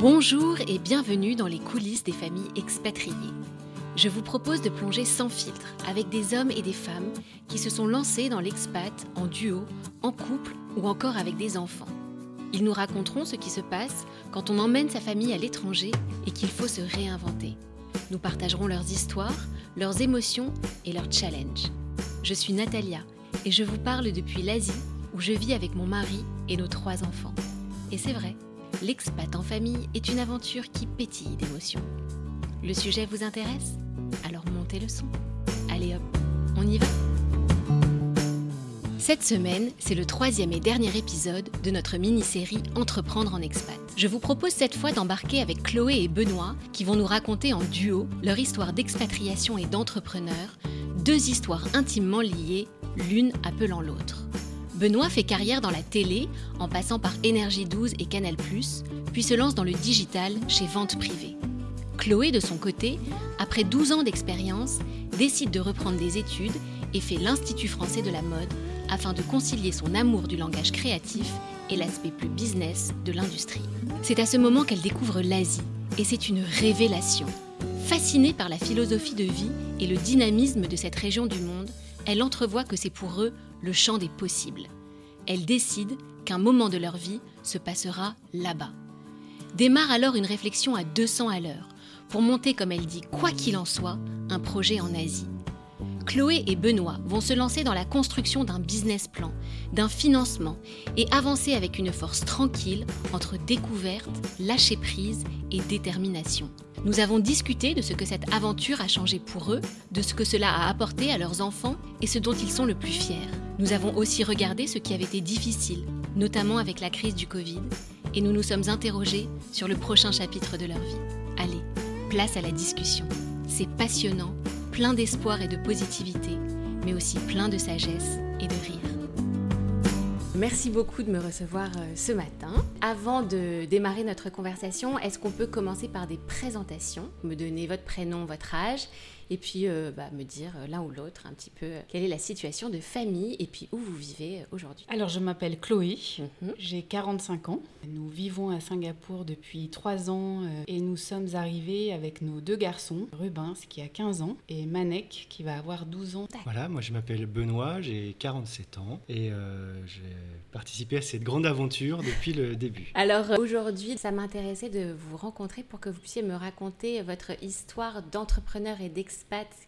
Bonjour et bienvenue dans les coulisses des familles expatriées. Je vous propose de plonger sans filtre avec des hommes et des femmes qui se sont lancés dans l'expat en duo, en couple ou encore avec des enfants. Ils nous raconteront ce qui se passe quand on emmène sa famille à l'étranger et qu'il faut se réinventer. Nous partagerons leurs histoires, leurs émotions et leurs challenges. Je suis Natalia et je vous parle depuis l'Asie où je vis avec mon mari et nos trois enfants. Et c'est vrai, l'expat en famille est une aventure qui pétille d'émotions. Le sujet vous intéresse? Alors montez le son. Allez hop, on y va Cette semaine, c'est le troisième et dernier épisode de notre mini-série Entreprendre en expat. Je vous propose cette fois d'embarquer avec Chloé et Benoît qui vont nous raconter en duo leur histoire d'expatriation et d'entrepreneur, deux histoires intimement liées, l'une appelant l'autre. Benoît fait carrière dans la télé en passant par Énergie 12 et Canal+, puis se lance dans le digital chez Vente Privée. Chloé, de son côté, après 12 ans d'expérience, décide de reprendre des études et fait l'Institut français de la mode afin de concilier son amour du langage créatif et l'aspect plus business de l'industrie. C'est à ce moment qu'elle découvre l'Asie et c'est une révélation. Fascinée par la philosophie de vie et le dynamisme de cette région du monde, elle entrevoit que c'est pour eux le champ des possibles. Elle décide qu'un moment de leur vie se passera là-bas. Démarre alors une réflexion à 200 à l'heure pour monter, comme elle dit, quoi qu'il en soit, un projet en Asie. Chloé et Benoît vont se lancer dans la construction d'un business plan, d'un financement et avancer avec une force tranquille entre découverte, lâcher prise et détermination. Nous avons discuté de ce que cette aventure a changé pour eux, de ce que cela a apporté à leurs enfants et ce dont ils sont le plus fiers. Nous avons aussi regardé ce qui avait été difficile, notamment avec la crise du Covid, et nous nous sommes interrogés sur le prochain chapitre de leur vie. Allez, place à la discussion. C'est passionnant plein d'espoir et de positivité, mais aussi plein de sagesse et de rire. Merci beaucoup de me recevoir euh, ce matin. Avant de démarrer notre conversation, est-ce qu'on peut commencer par des présentations? Me donner votre prénom, votre âge et puis euh, bah, me dire euh, l'un ou l'autre un petit peu euh, quelle est la situation de famille et puis où vous vivez aujourd'hui. Alors je m'appelle Chloé, mhm. j'ai 45 ans. Nous vivons à Singapour depuis 3 ans et nous sommes arrivés avec nos deux garçons, Rubens qui a 15 ans et Manek qui va avoir 12 ans. Voilà, moi je m'appelle Benoît, j'ai 47 ans et j'ai participé à cette grande aventure depuis le début. Alors aujourd'hui, ça m'intéressait de vous rencontrer pour que vous puissiez me raconter votre histoire d'entrepreneur et d'expert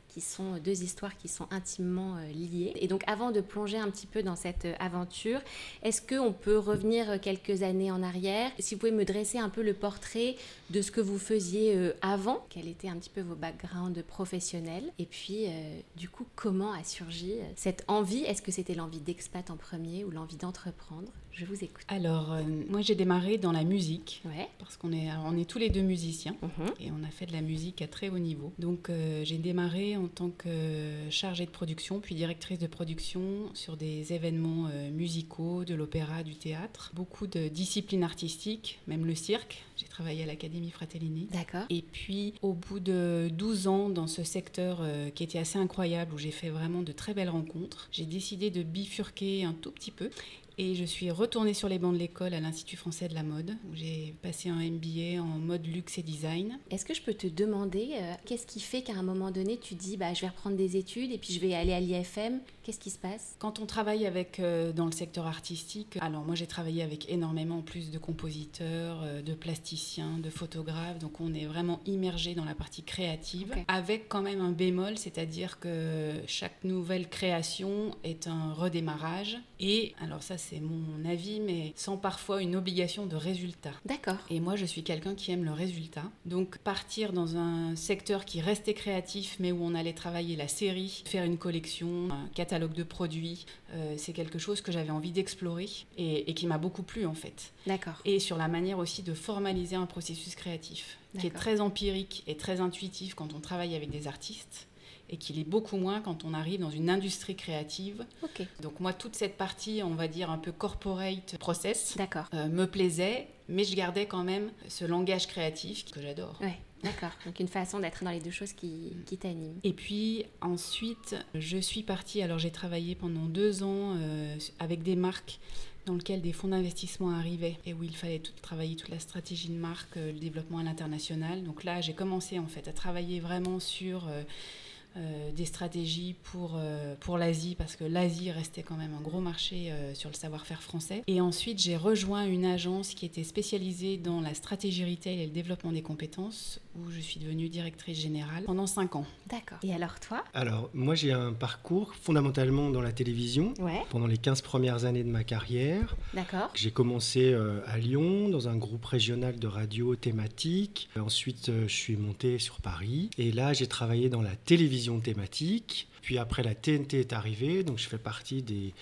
qui sont deux histoires qui sont intimement euh, liées. Et donc avant de plonger un petit peu dans cette euh, aventure, est-ce qu'on peut revenir quelques années en arrière? Si vous pouvez me dresser un peu le portrait de ce que vous faisiez euh, avant, quels étaient un petit peu vos backgrounds professionnels, et puis du coup comment a surgi cette envie? Est-ce que c'était l'envie d'expat en premier ou l'envie d'entreprendre? Je vous écoute. Alors, euh, moi j'ai démarré dans la musique, parce qu'on est, on est tous les deux musiciens, mhm. et on a fait de la musique à très haut niveau. Donc euh, j'ai démarré en tant que chargée de production, puis directrice de production sur des événements euh, musicaux, de l'opéra, du théâtre, beaucoup de disciplines artistiques, même le cirque. J'ai travaillé à l'Académie Fratellini. D'accord. Et puis au bout de 12 ans dans ce secteur qui était assez incroyable, où j'ai fait vraiment de très belles rencontres, j'ai décidé de bifurquer un tout petit peu et je suis retournée sur les bancs de l'école à l'Institut français de la mode, où j'ai passé un MBA en mode luxe et design. Est-ce que je peux te demander, euh, qu'est-ce qui fait qu'à un moment donné, tu dis, bah, je vais reprendre des études et puis je vais aller à l'IFM Qu'est-ce qui se passe? Quand on travaille avec, euh, dans le secteur artistique, alors moi j'ai travaillé avec énormément plus de compositeurs, euh, de plasticiens, de photographes, donc on est vraiment immergé dans la partie créative, avec quand même un bémol, c'est-à-dire que chaque nouvelle création est un redémarrage. Et alors ça c'est mon avis, mais sans parfois une obligation de résultat. D'accord. Et moi je suis quelqu'un qui aime le résultat. Donc partir dans un secteur qui restait créatif, mais où on allait travailler la série, faire une collection, un catalogue, catalogue de produits, euh, c'est quelque chose que j'avais envie d'explorer et, qui m'a beaucoup plu en fait. D'accord. Et sur la manière aussi de formaliser un processus créatif qui est très empirique et très intuitif quand on travaille avec des artistes et qu'il est beaucoup moins quand on arrive dans une industrie créative. Ok. Donc moi, toute cette partie, on va dire un peu corporate process, euh, me plaisait, mais je gardais quand même ce langage créatif que j'adore. Ouais. D'accord, donc une façon d'être dans les deux choses qui, qui t'animent. Et puis ensuite, je suis partie, alors j'ai travaillé pendant deux ans euh, avec des marques dans lequel des fonds d'investissement arrivaient et où il fallait tout, travailler toute la stratégie de marque, le développement à l'international. Donc là, j'ai commencé en fait à travailler vraiment sur euh, des stratégies pour, euh, pour l'Asie, parce que l'Asie restait quand même un gros marché euh, sur le savoir-faire français. Et ensuite, j'ai rejoint une agence qui était spécialisée dans la stratégie retail et le développement des compétences, où je suis devenue directrice générale pendant 5 ans. D'accord. Et alors toi? Alors, moi j'ai un parcours fondamentalement dans la télévision ouais. pendant les 15 premières années de ma carrière. D'accord. J'ai commencé à Lyon dans un groupe régional de radio thématique. Ensuite, je suis monté sur Paris. Et là, j'ai travaillé dans la télévision thématique. Puis après, la TNT est arrivée, donc je fais partie des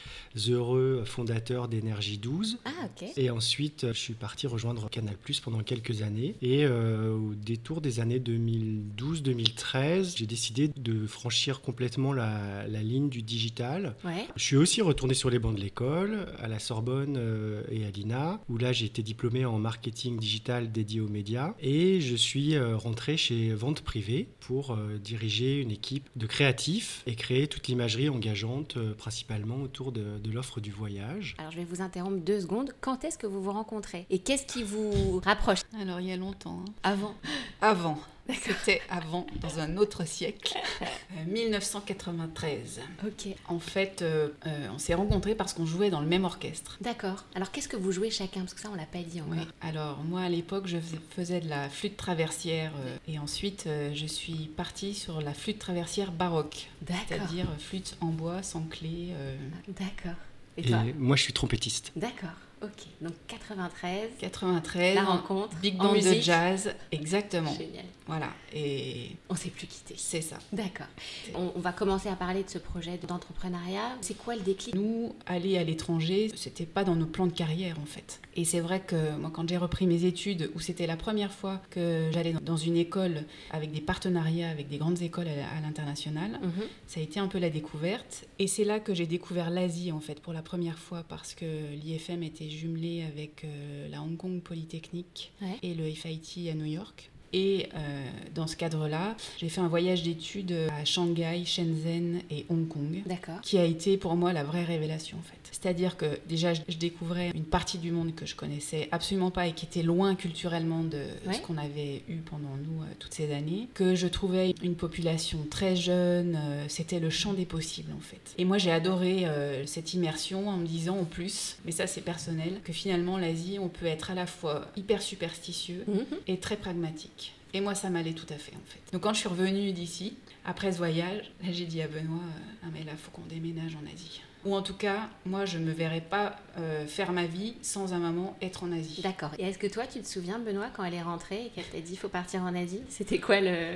heureux fondateurs d'Énergie 12. Ah, ok. Et ensuite, je suis parti rejoindre Canal Plus pendant quelques années. Et euh, au détour des années 2012-2013, j'ai décidé de franchir complètement la, la ligne du digital. Ouais. Je suis aussi retourné sur les bancs de l'école, à la Sorbonne euh, et à l'INA, où là j'ai été diplômé en marketing digital dédié aux médias. Et je suis euh, rentré chez Vente Privée pour diriger une équipe de créatifs et créer toute l'imagerie engageante, euh, principalement autour de, de l'offre du voyage. Alors je vais vous interrompre deux secondes. Quand est-ce que vous vous rencontrez? Et qu'est-ce qui vous rapproche? Alors, il y a longtemps. hein. Avant. Avant. C'était avant, dans un autre siècle, euh, 1993. Ok. En fait, euh, euh, on s'est rencontrés parce qu'on jouait dans le même orchestre. D'accord. Alors qu'est-ce que vous jouez chacun? Parce que ça, on l'a pas dit encore. Oui. Alors moi à l'époque je fais- faisais de la flûte traversière euh, et ensuite euh, je suis partie sur la flûte traversière baroque, D'accord. c'est-à-dire euh, flûte en bois sans clé. euh, D'accord. Et Et toi? moi je suis trompettiste. D'accord. Ok. Donc 93. 93. La rencontre. Big band de jazz, exactement. Génial. Voilà, et On s'est plus quitté. c'est ça. D'accord. On, on va commencer à parler de ce projet d'entrepreneuriat. C'est quoi le déclic? Nous, aller à l'étranger, c'était pas dans nos plans de carrière en fait. Et c'est vrai que moi, quand j'ai repris mes études, où c'était la première fois que j'allais dans une école avec des partenariats avec des grandes écoles à à l'international, Mhm. ça a été un peu la découverte. Et c'est là que j'ai découvert l'Asie en fait pour la première fois parce que l'IFM était jumelé avec euh, la Hong Kong Polytechnique Ouais. et le FIT à New York. Et euh, dans ce cadre-là, j'ai fait un voyage d'études à Shanghai, Shenzhen et Hong Kong qui a été pour moi la vraie révélation en fait. C'est-à-dire que déjà je découvrais une partie du monde que je connaissais absolument pas et qui était loin culturellement de Ouais. ce qu'on avait eu pendant nous euh, toutes ces années, que je trouvais une population très jeune, euh, c'était le champ des possibles en fait. Et moi j'ai adoré euh, cette immersion en me disant en plus, mais ça c'est personnel, que finalement l'Asie on peut être à la fois hyper superstitieux Mhm. et très pragmatique. Et moi, ça m'allait tout à fait, en fait. Donc, quand je suis revenue d'ici, après ce voyage, là, j'ai dit à Benoît, ah mais là, faut qu'on déménage en Asie. Ou en tout cas, moi, je me verrais pas euh, faire ma vie sans un moment être en Asie. D'accord. Et est-ce que toi, tu te souviens, Benoît, quand elle est rentrée et qu'elle t'a dit faut partir en Asie? C'était quoi le,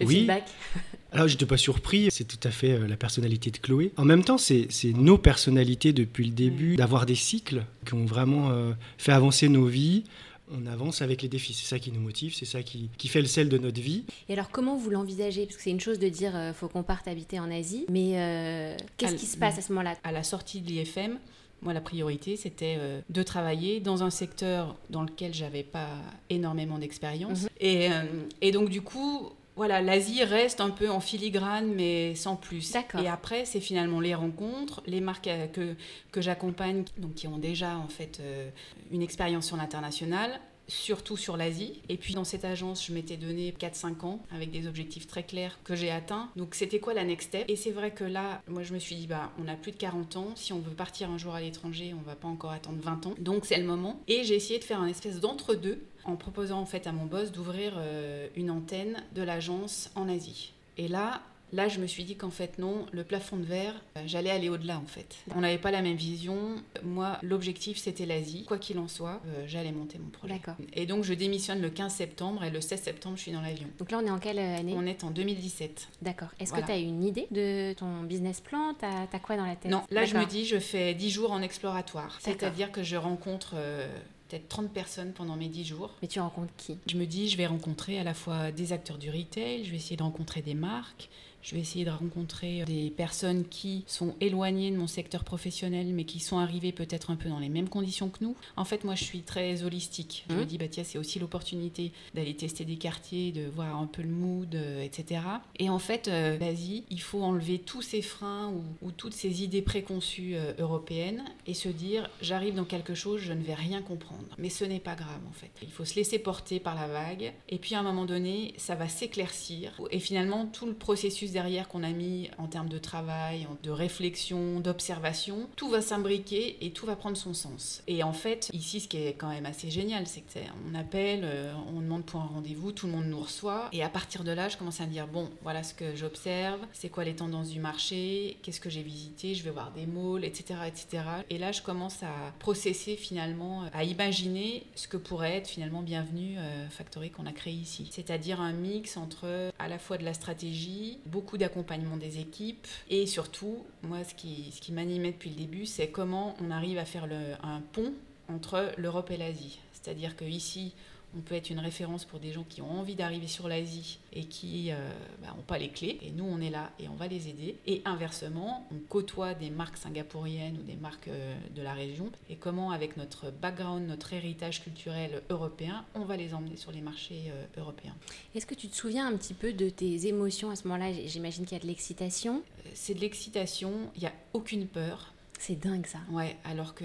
le Oui. feedback? Alors, j'étais pas surpris, c'est tout à fait euh, la personnalité de Chloé. En même temps, c'est c'est nos personnalités depuis le début, d'avoir des cycles qui ont vraiment euh, fait avancer nos vies. On avance avec les défis, c'est ça qui nous motive, c'est ça qui, qui fait le sel de notre vie. Et alors, comment vous l'envisagez? Parce que c'est une chose de dire euh, faut qu'on parte habiter en Asie, mais euh, qu'est-ce qui se passe à ce moment-là? À la sortie de l'IFM, moi, la priorité, c'était euh, de travailler dans un secteur dans lequel j'avais pas énormément d'expérience. Mhm. et, euh, et donc, du coup, voilà, l'Asie reste un peu en filigrane, mais sans plus. Et après, c'est finalement les rencontres, les marques euh, que, que j'accompagne, donc qui ont déjà en fait euh, une expérience sur l'international surtout sur l'Asie. Et puis dans cette agence, je m'étais donné 4-5 ans avec des objectifs très clairs que j'ai atteints. Donc c'était quoi la next step? Et c'est vrai que là, moi je me suis dit, bah, on a plus de 40 ans. Si on veut partir un jour à l'étranger, on va pas encore attendre 20 ans. Donc c'est le moment. Et j'ai essayé de faire un espèce d'entre-deux en proposant en fait à mon boss d'ouvrir euh, une antenne de l'agence en Asie. Et là, Là, je me suis dit qu'en fait, non, le plafond de verre, euh, j'allais aller au-delà, en fait. On n'avait pas la même vision. Moi, l'objectif, c'était l'Asie. Quoi qu'il en soit, euh, j'allais monter mon projet. D'accord. Et donc, je démissionne le 15 septembre et le 16 septembre, je suis dans l'avion. Donc là, on est en quelle année? On est en 2017. D'accord. Est-ce Voilà. que tu as une idée de ton business plan? T'as as quoi dans la tête? Non, là, je me dis, je fais 10 jours en exploratoire. C'est-à-dire que je rencontre euh, peut-être 30 personnes pendant mes 10 jours. Mais tu rencontres qui? Je me dis, je vais rencontrer à la fois des acteurs du retail, je vais essayer de rencontrer des marques, Je vais essayer de rencontrer des personnes qui sont éloignées de mon secteur professionnel, mais qui sont arrivées peut-être un peu dans les mêmes conditions que nous. En fait, moi, je suis très holistique. Je me mmh. dis, bah, tiens, c'est aussi l'opportunité d'aller tester des quartiers, de voir un peu le mood, euh, etc. Et en fait, euh, vas-y, il faut enlever tous ces freins ou, toutes ces idées préconçues euh, européennes et se dire, j'arrive dans quelque chose, je ne vais rien comprendre. Mais ce n'est pas grave, en fait. Il faut se laisser porter par la vague. Et puis, à un moment donné, ça va s'éclaircir. Et finalement, tout le processus derrière qu'on a mis en termes de travail, de réflexion, d'observation, tout va s'imbriquer et tout va prendre son sens. Et en fait, ici, ce qui est quand même assez génial, c'est qu'on appelle, euh, on demande pour un rendez-vous, tout le monde nous reçoit. Et à partir de là, je commence à me dire, bon, voilà ce que j'observe, c'est quoi les tendances du marché, qu'est-ce que j'ai visité, je vais voir des malls, etc., etc. Et là, je commence à processer finalement, à imaginer ce que pourrait être finalement Bienvenue euh, Factory qu'on a créé ici. C'est-à-dire un mix entre à la fois de la stratégie, beaucoup d'accompagnement des équipes et surtout, moi, ce qui, m'animait depuis le début, c'est comment on arrive à faire un pont entre l'Europe et l'Asie. C'est-à-dire qu'ici, on peut être une référence pour des gens qui ont envie d'arriver sur l'Asie et qui n'ont euh, bah, pas les clés. Et nous, on est là et on va les aider. Et inversement, on côtoie des marques singapouriennes ou des marques euh, de la région. Et comment, avec notre background, notre héritage culturel européen, on va les emmener sur les marchés euh, européens. Est-ce que tu te souviens un petit peu de tes émotions à ce moment-là? J'imagine qu'il y a de l'excitation. C'est de l'excitation, il n'y a aucune peur. C'est dingue ça. Ouais, alors que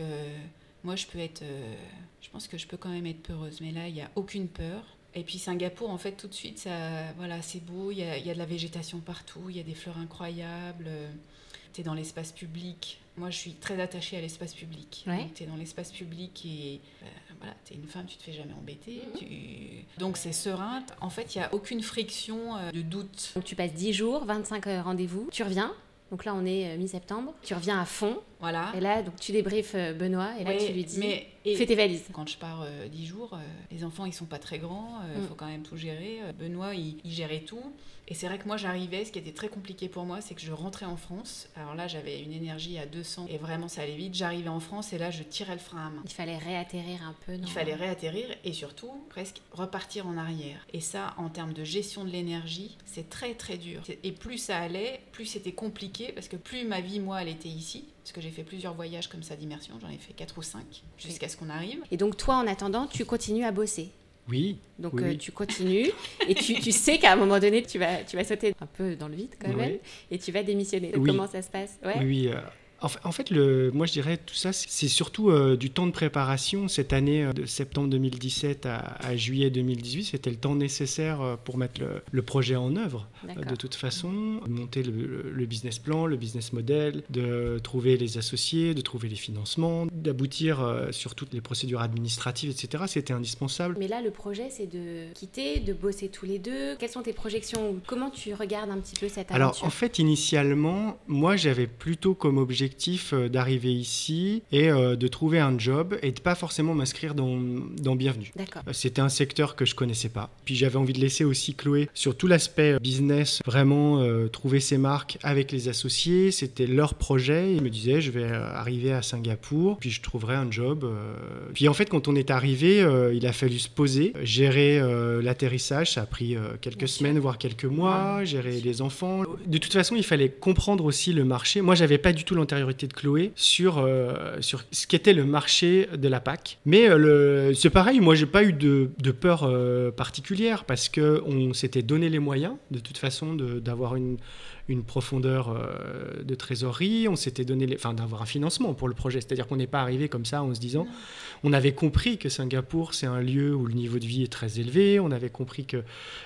moi, je peux être. Euh, je pense que je peux quand même être peureuse. Mais là, il n'y a aucune peur. Et puis Singapour, en fait, tout de suite, ça, voilà, c'est beau. Il y a, y a, de la végétation partout. Il y a des fleurs incroyables. Tu es dans l'espace public. Moi, je suis très attachée à l'espace public. Tu es dans l'espace public et euh, voilà, tu es une femme, tu te fais jamais embêter. Mhm. Tu... Donc, c'est serein. En fait, il n'y a aucune friction euh, de doute. Donc, tu passes 10 jours, 25 rendez-vous. Tu reviens donc là, on est mi-septembre. Tu reviens à fond. Voilà. Et là, donc, tu débriefes euh, Benoît et là, tu lui dis mais, fais tes valises. Quand je pars euh, dix jours, euh, les enfants, ils sont pas très grands. Il mm. faut quand même tout gérer. Benoît, il, gérait tout. Et c'est vrai que moi, j'arrivais. Ce qui était très compliqué pour moi, c'est que je rentrais en France. Alors là, j'avais une énergie à 200 et vraiment, ça allait vite. J'arrivais en France et là, je tirais le frein à main. Il fallait réatterrir un peu. Il fallait réatterrir et surtout, presque repartir en arrière. Et ça, en termes de gestion de l'énergie, c'est très, très dur. Et plus ça allait, plus c'était compliqué parce que plus ma vie, moi, elle était ici parce que j'ai fait plusieurs voyages comme ça d'immersion, j'en ai fait 4 ou 5 jusqu'à ce qu'on arrive. Et donc toi, en attendant, tu continues à bosser oui. Donc euh, tu continues et tu, tu sais qu'à un moment donné, tu vas, tu vas sauter un peu dans le vide quand même et tu vas démissionner. Comment ça se passe? Ouais. Oui, euh, en fait, le, moi je dirais tout ça, c'est surtout euh, du temps de préparation. Cette année euh, de septembre 2017 à, juillet 2018, c'était le temps nécessaire euh, pour mettre le, projet en œuvre. de toute façon, monter le, business plan, le business model, de trouver les associés, de trouver les financements, d'aboutir sur toutes les procédures administratives, etc. C'était indispensable. Mais là, le projet, c'est de quitter, de bosser tous les deux. Quelles sont tes projections? Comment tu regardes un petit peu cette aventure? Alors, en fait, initialement, moi, j'avais plutôt comme objectif euh, d'arriver ici et euh, de trouver un job et de pas forcément m'inscrire dans, dans Bienvenue. Euh, c'était un secteur que je connaissais pas. Puis j'avais envie de laisser aussi Chloé sur tout l'aspect business, vraiment trouver ses marques avec les associés. C'était leur projet. Ils me disaient, je vais arriver à Singapour, puis je trouverai un job. Puis en fait, quand on est arrivé, il a fallu se poser, gérer l'atterrissage. Ça a pris quelques semaines, voire quelques mois, gérer les enfants. De toute façon, il fallait comprendre aussi le marché. Moi, j'avais pas du tout l'intérêt de Chloé sur, euh, sur ce qu'était le marché de la PAC. Mais euh, c'est pareil, moi j'ai pas eu de, de peur euh, particulière parce qu'on s'était donné les moyens de toute façon d'avoir une, une profondeur de trésorerie, on s'était donné, enfin d'avoir un financement pour le projet. C'est-à-dire qu'on n'est pas arrivé comme ça en se disant, on avait compris que Singapour c'est un lieu où le niveau de vie est très élevé, on avait compris que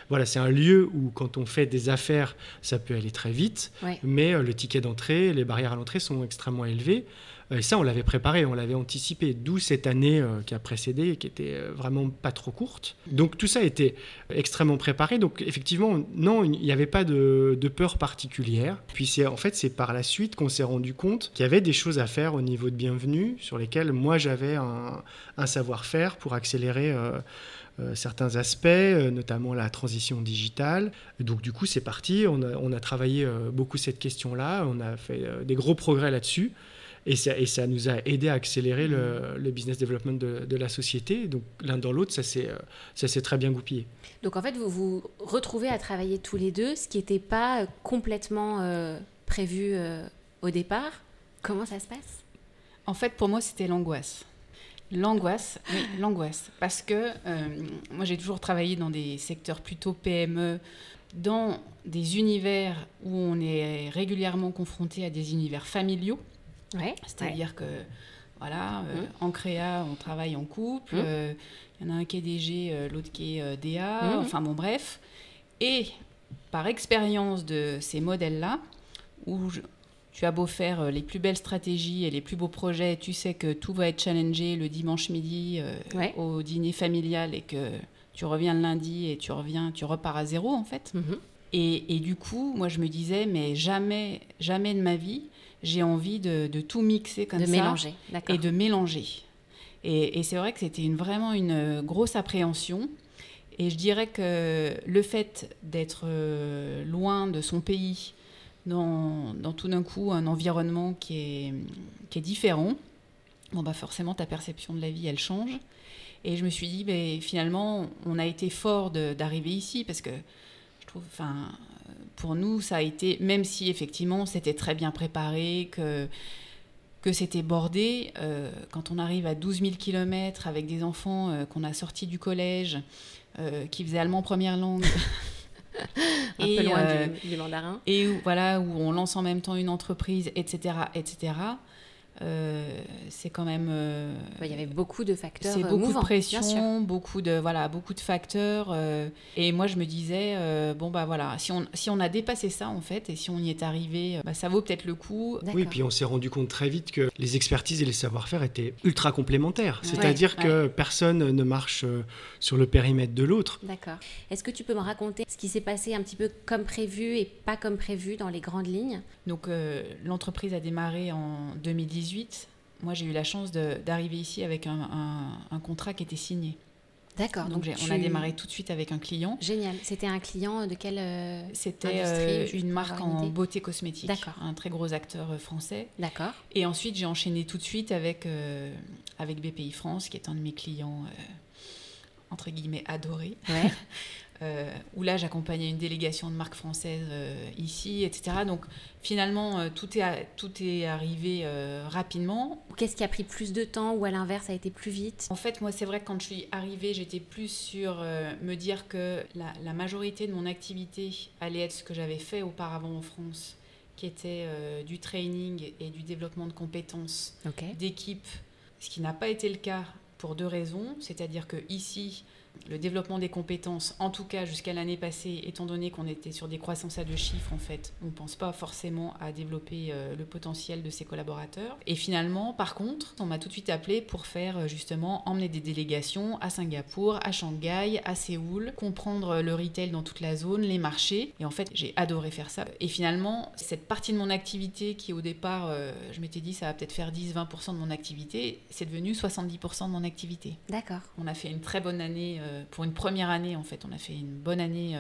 voilà c'est un lieu où quand on fait des affaires ça peut aller très vite, mais le ticket d'entrée, les barrières à l'entrée sont extrêmement élevés. Euh, et ça, on l'avait préparé, on l'avait anticipé, d'où cette année euh, qui a précédé, qui était euh, vraiment pas trop courte. Donc tout ça était extrêmement préparé. Donc effectivement, non, il n'y avait pas de, peur particulière. Puis c'est en fait, c'est par la suite qu'on s'est rendu compte qu'il y avait des choses à faire au niveau de bienvenue, sur lesquelles moi j'avais un, savoir-faire pour accélérer. certains aspects, notamment la transition digitale. Donc du coup, c'est parti. On a, on a travaillé beaucoup cette question-là. On a fait des gros progrès là-dessus. Et ça, et ça nous a aidé à accélérer le, le business development de, de la société. Donc l'un dans l'autre, ça s'est très bien goupillé. Donc en fait, vous vous retrouvez à travailler tous les deux, ce qui n'était pas complètement euh, prévu euh, au départ. Comment ça se passe? En fait, pour moi, c'était l'angoisse. L'angoisse, oui, l'angoisse. Parce que euh, moi, j'ai toujours travaillé dans des secteurs plutôt PME, dans des univers où on est régulièrement confronté à des univers familiaux. Ouais, C'est-à-dire que, voilà, mmh. en créa, on travaille en couple. Mmh. Il y en a un qui est DG, euh, l'autre qui est euh, DA, mhm. enfin bon, bref. Et par expérience de ces modèles-là, où tu as beau faire euh, les plus belles stratégies et les plus beaux projets, tu sais que tout va être challengé le dimanche midi au dîner familial et que tu reviens le lundi et tu reviens, tu repars à zéro en fait. Mhm. Et, et, du coup, moi je me disais, mais jamais, jamais de ma vie, j'ai envie de, de, tout mixer comme de ça. Mélanger, et de mélanger. Et, c'est vrai que c'était une, vraiment une grosse appréhension. Et je dirais que le fait d'être euh, loin de son pays, dans, dans tout d'un coup un environnement qui est, qui est différent, bon bah forcément ta perception de la vie elle change. Et je me suis dit, ben, finalement, on a été fort d'arriver ici parce que je trouve, enfin, pour nous, ça a été, même si effectivement c'était très bien préparé, que que c'était bordé. Euh, quand on arrive à 12 000 km avec des enfants euh, qu'on a sortis du collège, euh, qui faisaient allemand première langue. Un et, peu loin du, mandarin. Et où, voilà, où on lance en même temps une entreprise, etc. etc. Euh, c'est quand même. Euh, il y avait beaucoup de facteurs. C'est beaucoup de pression, beaucoup de voilà, beaucoup de facteurs. Euh, et moi, je me disais bon bah voilà, si on si on a dépassé ça en fait, et si on y est arrivé, bah, ça vaut peut-être le coup. Oui, puis on s'est rendu compte très vite que les expertises et les savoir-faire étaient ultra complémentaires. C'est-à-dire que personne ne marche sur le périmètre de l'autre. D'accord. Est-ce que tu peux me raconter ce qui s'est passé un petit peu comme prévu et pas comme prévu dans les grandes lignes? Donc l'entreprise a démarré en 2018 moi j'ai eu la chance d'arriver ici avec un, contrat qui était signé. D'accord. Donc, on a démarré tout de suite avec un client. Génial. C'était un client de quelle euh, C'était euh, une marque en beauté cosmétique. D'accord. Un très gros acteur euh, français. D'accord. Et ensuite j'ai enchaîné tout de suite avec avec BPI France, qui est un de mes clients entre guillemets adorés. Ouais. Euh, où là j'accompagnais une délégation de marques françaises euh, ici, etc. Donc finalement euh, tout, est, tout est arrivé rapidement. Qu'est-ce qui a pris plus de temps ou à l'inverse a été plus vite? En fait moi c'est vrai que quand je suis arrivée j'étais plus sur me dire que la, majorité de mon activité allait être ce que j'avais fait auparavant en France, qui était du training et du développement de compétences d'équipe, ce qui n'a pas été le cas pour deux raisons, c'est-à-dire que ici le développement des compétences, en tout cas jusqu'à l'année passée, étant donné qu'on était sur des croissances à deux chiffres, en fait, on ne pense pas forcément à développer euh, le potentiel de ses collaborateurs. Et finalement, par contre, on m'a tout de suite appelé pour faire euh, justement emmener des délégations à Singapour, à Shanghai, à Séoul, comprendre le retail dans toute la zone, les marchés. Et en fait, j'ai adoré faire ça. Et finalement, cette partie de mon activité qui au départ, euh, je m'étais dit ça va peut-être faire 10-20% de mon activité, c'est devenu 70% de mon activité. D'accord. On a fait une très bonne année euh, pour une première année, en fait, on a fait une bonne année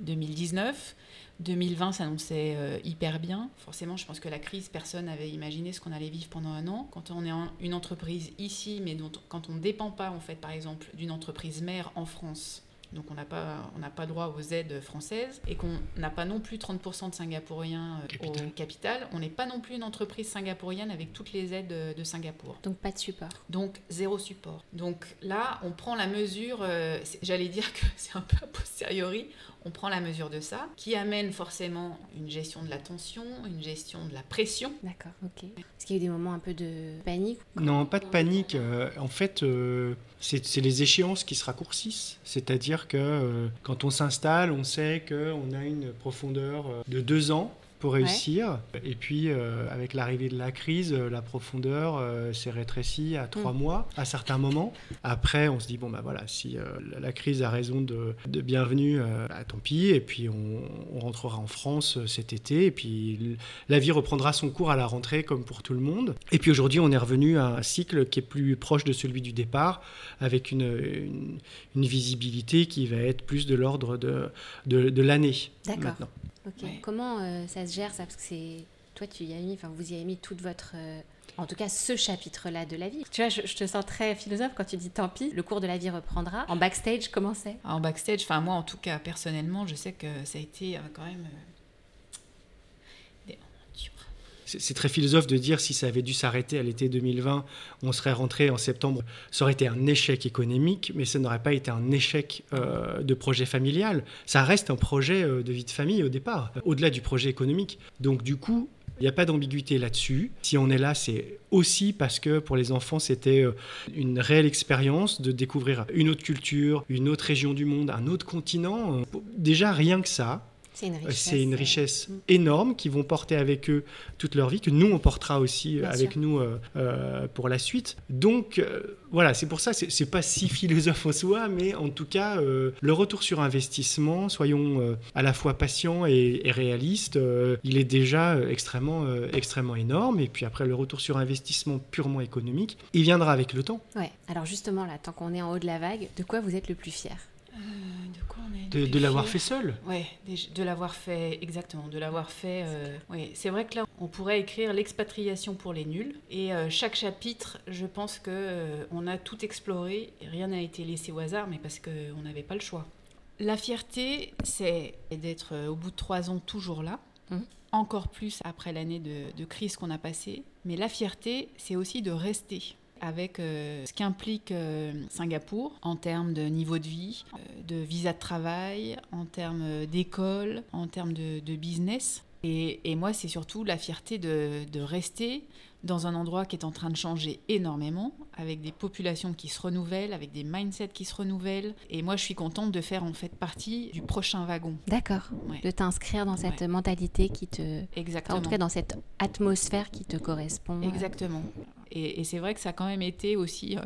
2019. Euh, 2020 s'annonçait euh, hyper bien. Forcément, je pense que la crise, personne n'avait imaginé ce qu'on allait vivre pendant un an. Quand on est une entreprise ici, mais dont, quand on ne dépend pas, en fait, par exemple, d'une entreprise mère en France, donc on n'a pas, on pas droit aux aides françaises et qu'on n'a pas non plus 30% de Singapouriens euh, au capital. On n'est pas non plus une entreprise singapourienne avec toutes les aides de, Singapour. Donc pas de support. Donc zéro support. Donc là, on prend la mesure, euh, j'allais dire que c'est un peu a posteriori, on prend la mesure de ça, qui amène forcément une gestion de la tension, une gestion de la pression. D'accord, ok. Est-ce qu'il y a eu des moments un peu de panique Non, pas de panique. Euh, en fait, euh, c'est les échéances qui se raccourcissent. C'est-à-dire que euh, quand on s'installe, on sait qu'on a une profondeur de deux ans pour réussir. Et puis, euh, avec l'arrivée de la crise, euh, la profondeur euh, s'est rétrécie à trois mm. mois à certains moments. Après, on se dit, bon, bah voilà, si la crise a raison de, de bienvenue, bah, tant pis. Et puis, on, on, rentrera en France cet été. Et puis, la vie reprendra son cours à la rentrée, comme pour tout le monde. Et puis, aujourd'hui, on est revenu à un cycle qui est plus proche de celui du départ, avec une, une, une visibilité qui va être plus de l'ordre de, de, de l'année maintenant. Comment euh, ça se gère ça? Parce que c'est toi, tu y as mis, enfin, vous y avez mis toute votre. Euh, en tout cas, ce chapitre-là de la vie. Tu vois, je, te sens très philosophe quand tu dis tant pis, le cours de la vie reprendra. En backstage, comment c'est? En backstage, enfin, moi, en tout cas, personnellement, je sais que ça a été euh, quand même. C'est très philosophe de dire si ça avait dû s'arrêter à l'été 2020, on serait rentré en septembre. Ça aurait été un échec économique, mais ça n'aurait pas été un échec euh, de projet familial. Ça reste un projet euh, de vie de famille au départ, au-delà du projet économique. Donc du coup, il n'y a pas d'ambiguïté là-dessus. Si on est là, c'est aussi parce que pour les enfants, c'était euh, une réelle expérience de découvrir une autre culture, une autre région du monde, un autre continent. Déjà, rien que ça, c'est une richesse, mm. énorme qu'ils vont porter avec eux toute leur vie, que nous, on portera aussi euh, avec nous euh, euh, pour la suite. Donc, voilà, c'est pour ça, c'est pas si philosophe en soi, mais en tout cas, le retour sur investissement, soyons à la fois patients et, réalistes, il est déjà extrêmement, extrêmement énorme. Et puis après, le retour sur investissement purement économique, il viendra avec le temps. Ouais, alors justement, là, tant qu'on est en haut de la vague, de quoi vous êtes le plus fier? De, l'avoir fait seul Oui, de, l'avoir fait, exactement, de l'avoir fait. Euh, oui, c'est vrai que là, on pourrait écrire l'expatriation pour les nuls. Et euh, chaque chapitre, je pense que euh, on a tout exploré. rien n'a été laissé au hasard, mais parce qu'on n'avait pas le choix. La fierté, c'est d'être au bout de trois ans toujours là. Mmh. Encore plus après l'année de, de crise qu'on a passée. Mais la fierté, c'est aussi de rester avec euh, ce qu'implique euh, Singapour en termes de niveau de vie, euh, de visa de travail, en termes d'école, en termes de, business. Et, moi, c'est surtout la fierté de, de, rester dans un endroit qui est en train de changer énormément, avec des populations qui se renouvellent, avec des mindsets qui se renouvellent. Et moi, je suis contente de faire en fait partie du prochain wagon. D'accord. De t'inscrire dans cette mentalité qui te... Exactement. en tout cas, dans cette atmosphère qui te correspond. Exactement. Et, c'est vrai que ça a quand même été aussi euh,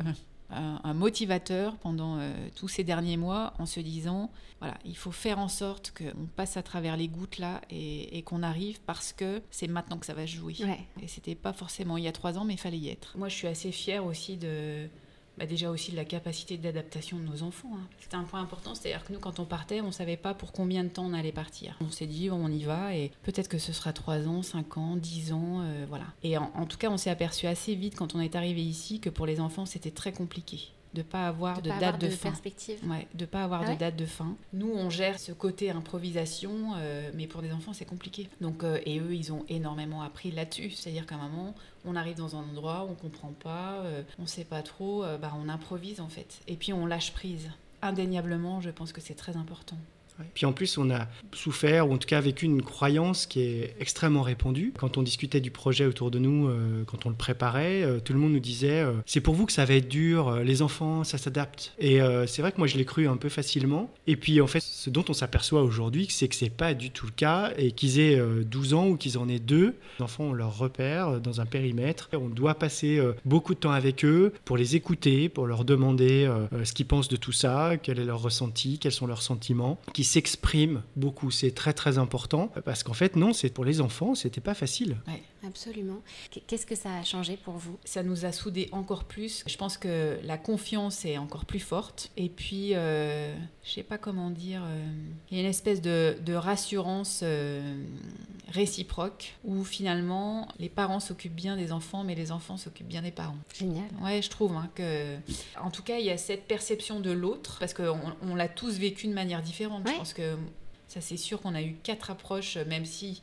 un, motivateur pendant euh, tous ces derniers mois en se disant, voilà, il faut faire en sorte qu'on passe à travers les gouttes là et, qu'on arrive parce que c'est maintenant que ça va se jouer. Et c'était pas forcément il y a trois ans, mais il fallait y être. Moi, je suis assez fière aussi de bah, déjà aussi de la capacité d'adaptation de nos enfants. Hein. C'était un point important, c'est-à-dire que nous, quand on partait, on ne savait pas pour combien de temps on allait partir. On s'est dit, on y va, et peut-être que ce sera 3 ans, 5 ans, 10 ans, euh, voilà. Et en, tout cas, on s'est aperçu assez vite quand on est arrivé ici que pour les enfants, c'était très compliqué de pas avoir de, date de, fin. Perspective. Ouais, de pas avoir ah de date de fin. Nous, on gère ce côté improvisation, euh, mais pour des enfants, c'est compliqué. Donc, euh, et eux, ils ont énormément appris là-dessus. C'est-à-dire qu'à un moment, on arrive dans un endroit, on comprend pas, euh, on sait pas trop, bah, on improvise en fait. Et puis on lâche prise. Indéniablement, je pense que c'est très important. Puis en plus, on a souffert, ou en tout cas vécu une croyance qui est extrêmement répandue. Quand on discutait du projet autour de nous, euh, quand on le préparait, euh, tout le monde nous disait euh, c'est pour vous que ça va être dur, les enfants, ça s'adapte. Et c'est vrai que moi, je l'ai cru un peu facilement. Et puis en fait, ce dont on s'aperçoit aujourd'hui, c'est que c'est pas du tout le cas et qu'ils aient 12 ans ou qu'ils en aient deux. Les enfants, on leur repère dans un périmètre. On doit passer beaucoup de temps avec eux pour les écouter, pour leur demander ce qu'ils pensent de tout ça, quel est leur ressenti, quels sont leurs sentiments, qui s'expriment beaucoup. C'est très très important parce qu'en fait, non, c'est pour les enfants, c'était pas facile. Absolument. Qu'est-ce que ça a changé pour vous? Ça nous a soudés encore plus. Je pense que la confiance est encore plus forte. Et puis, euh, je sais pas comment dire, euh, il y a une espèce de, rassurance euh, réciproque où finalement les parents s'occupent bien des enfants, mais les enfants s'occupent bien des parents. Génial. Ouais, je trouve hein, que, en tout cas, il y a cette perception de l'autre parce qu'on on, l'a tous vécu de manière différente. Je pense que ça, c'est sûr qu'on a eu quatre approches, même si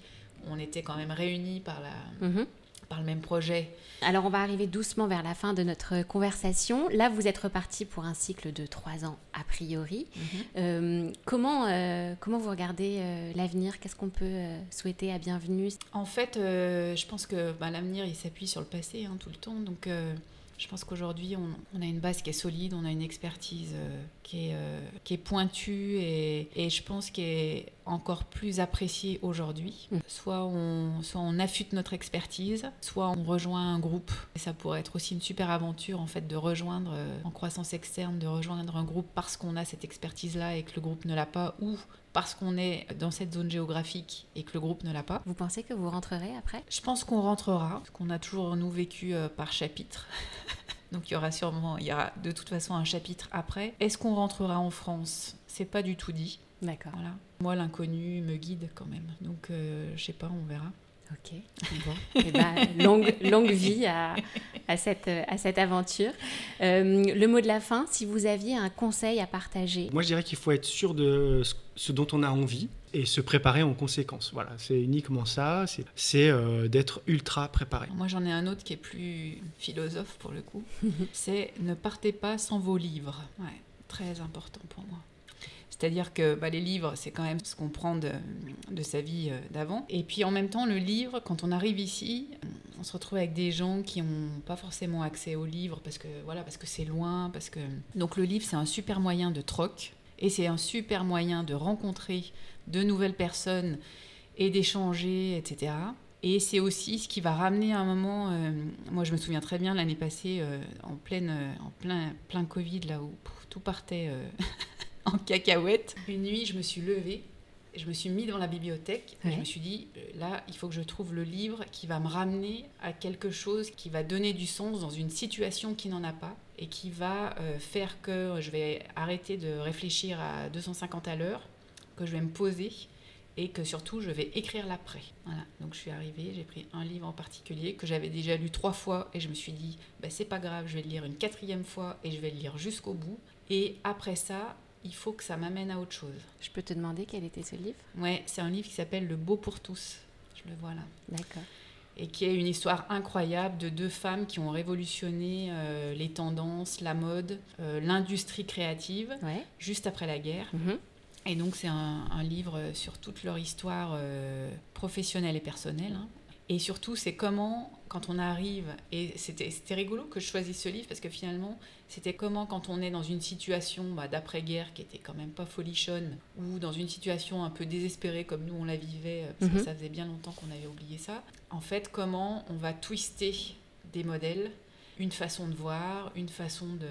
on était quand même réunis par la. Mhm par le même projet. Alors on va arriver doucement vers la fin de notre conversation. Là, vous êtes reparti pour un cycle de trois ans a priori. Mhm. Euh, comment, euh, comment vous regardez euh, l'avenir? Qu'est-ce qu'on peut souhaiter à bienvenue? En fait, je pense que bah, l'avenir, il s'appuie sur le passé hein, tout le temps. Donc je pense qu'aujourd'hui, on, a une base qui est solide, on a une expertise qui, est, euh, qui est pointue et, et je pense qu'elle est encore plus appréciée aujourd'hui. Mm. Soit, on, soit on affûte notre expertise, soit on rejoint un groupe. Et ça pourrait être aussi une super aventure en fait de rejoindre euh, en croissance externe, de rejoindre un groupe parce qu'on a cette expertise-là et que le groupe ne l'a pas, ou parce qu'on est dans cette zone géographique et que le groupe ne l'a pas. Vous pensez que vous rentrerez après? Je pense qu'on rentrera, parce qu'on a toujours nous vécu euh, par chapitre. Donc il y aura sûrement, il y aura de toute façon un chapitre après. Est-ce qu'on rentrera en France? C'est pas du tout dit. D'accord. Voilà. Moi, l'inconnu me guide quand même. Donc, je euh, je sais pas, on verra. Ok, bon. Eh ben, longue, longue vie à, à, cette, à cette aventure. Euh, le mot de la fin, si vous aviez un conseil à partager Moi, je dirais qu'il faut être sûr de ce dont on a envie et se préparer en conséquence. Voilà, c'est uniquement ça, c'est euh, d'être ultra préparé. Moi, j'en ai un autre qui est plus philosophe pour le coup. c'est ne partez pas sans vos livres. Ouais, très important pour moi. C'est-à-dire que bah, les livres, c'est quand même ce qu'on prend de, de, sa vie euh, d'avant. Et puis en même temps, le livre, quand on arrive ici, on se retrouve avec des gens qui n'ont pas forcément accès au livre parce que voilà, parce que c'est loin, parce que donc le livre, c'est un super moyen de troc et c'est un super moyen de rencontrer de nouvelles personnes et d'échanger, etc. Et c'est aussi ce qui va ramener un moment. Euh, moi, je me souviens très bien l'année passée, euh, en, pleine, en plein, plein Covid, là où tout partait en cacahuète. Une nuit, je me suis levée, je me suis mis dans la bibliothèque et je me suis dit, euh, là, il faut que je trouve le livre qui va me ramener à quelque chose qui va donner du sens dans une situation qui n'en a pas et qui va euh, faire que je vais arrêter de réfléchir à 250 à l'heure, que je vais me poser et que surtout je vais écrire l'après. Voilà. Donc je suis arrivée, j'ai pris un livre en particulier que j'avais déjà lu trois fois et je me suis dit, bah, c'est pas grave, je vais le lire une quatrième fois et je vais le lire jusqu'au bout. Et après ça, il faut que ça m'amène à autre chose. Je peux te demander quel était ce livre? Ouais, c'est un livre qui s'appelle Le Beau pour tous. Je le vois là. D'accord. Et qui est une histoire incroyable de deux femmes qui ont révolutionné euh, les tendances, la mode, euh, l'industrie créative, juste après la guerre. Mhm. Et donc c'est un, livre sur toute leur histoire euh, professionnelle et personnelle. Hein. Et surtout, c'est comment, quand on arrive, et c'était rigolo que je choisisse ce livre parce que finalement, c'était comment, quand on est dans une situation bah, d'après-guerre qui était quand même pas folichonne, ou dans une situation un peu désespérée comme nous on la vivait, euh, parce que mhm. ça faisait bien longtemps qu'on avait oublié ça, en fait, comment on va twister des modèles une façon de voir, une façon de,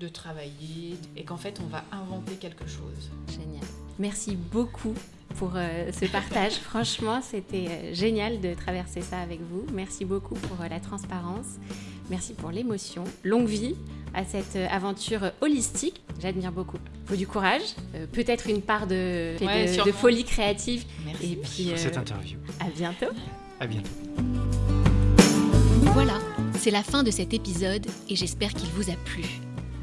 de travailler, et qu'en fait on va inventer quelque chose. Génial. Merci beaucoup pour euh, ce partage. Franchement, c'était euh, génial de traverser ça avec vous. Merci beaucoup pour euh, la transparence. Merci pour l'émotion. Longue vie à cette aventure holistique. J'admire beaucoup. Il faut du courage, peut-être une part de, de, folie créative. Merci. Et puis, pour cette interview. À bientôt. À bientôt. Voilà, c'est la fin de cet épisode et j'espère qu'il vous a plu.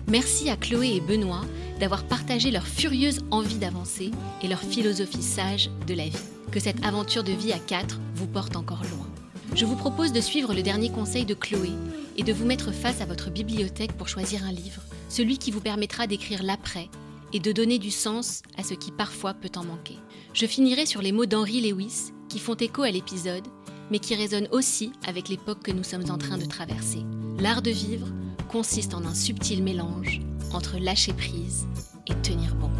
Merci à Chloé et Benoît d'avoir partagé leur furieuse envie d'avancer et leur philosophie sage de la vie. Que cette aventure de vie à quatre vous porte encore loin. Je vous propose de suivre le dernier conseil de Chloé et de vous mettre face à votre bibliothèque pour choisir un livre, celui qui vous permettra d'écrire l'après et de donner du sens à ce qui parfois peut en manquer. Je finirai sur les mots d'Henry Lewis qui font écho à l'épisode, mais qui résonnent aussi avec l'époque que nous sommes en train de traverser. L'art de vivre consiste en un subtil mélange entre lâcher prise et tenir bon.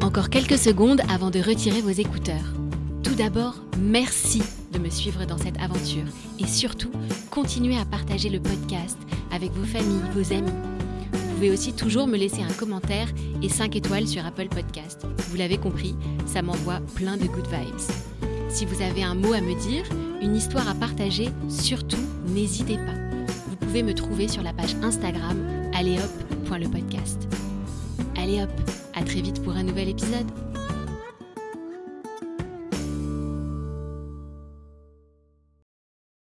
Encore quelques secondes avant de retirer vos écouteurs. Tout d'abord, merci de me suivre dans cette aventure et surtout, continuez à partager le podcast avec vos familles, vos amis. Vous pouvez aussi toujours me laisser un commentaire et 5 étoiles sur Apple Podcast. Vous l'avez compris, ça m'envoie plein de good vibes. Si vous avez un mot à me dire, une histoire à partager, surtout n'hésitez pas. Vous pouvez me trouver sur la page Instagram alléehop.lepodcast. Allez hop, à très vite pour un nouvel épisode.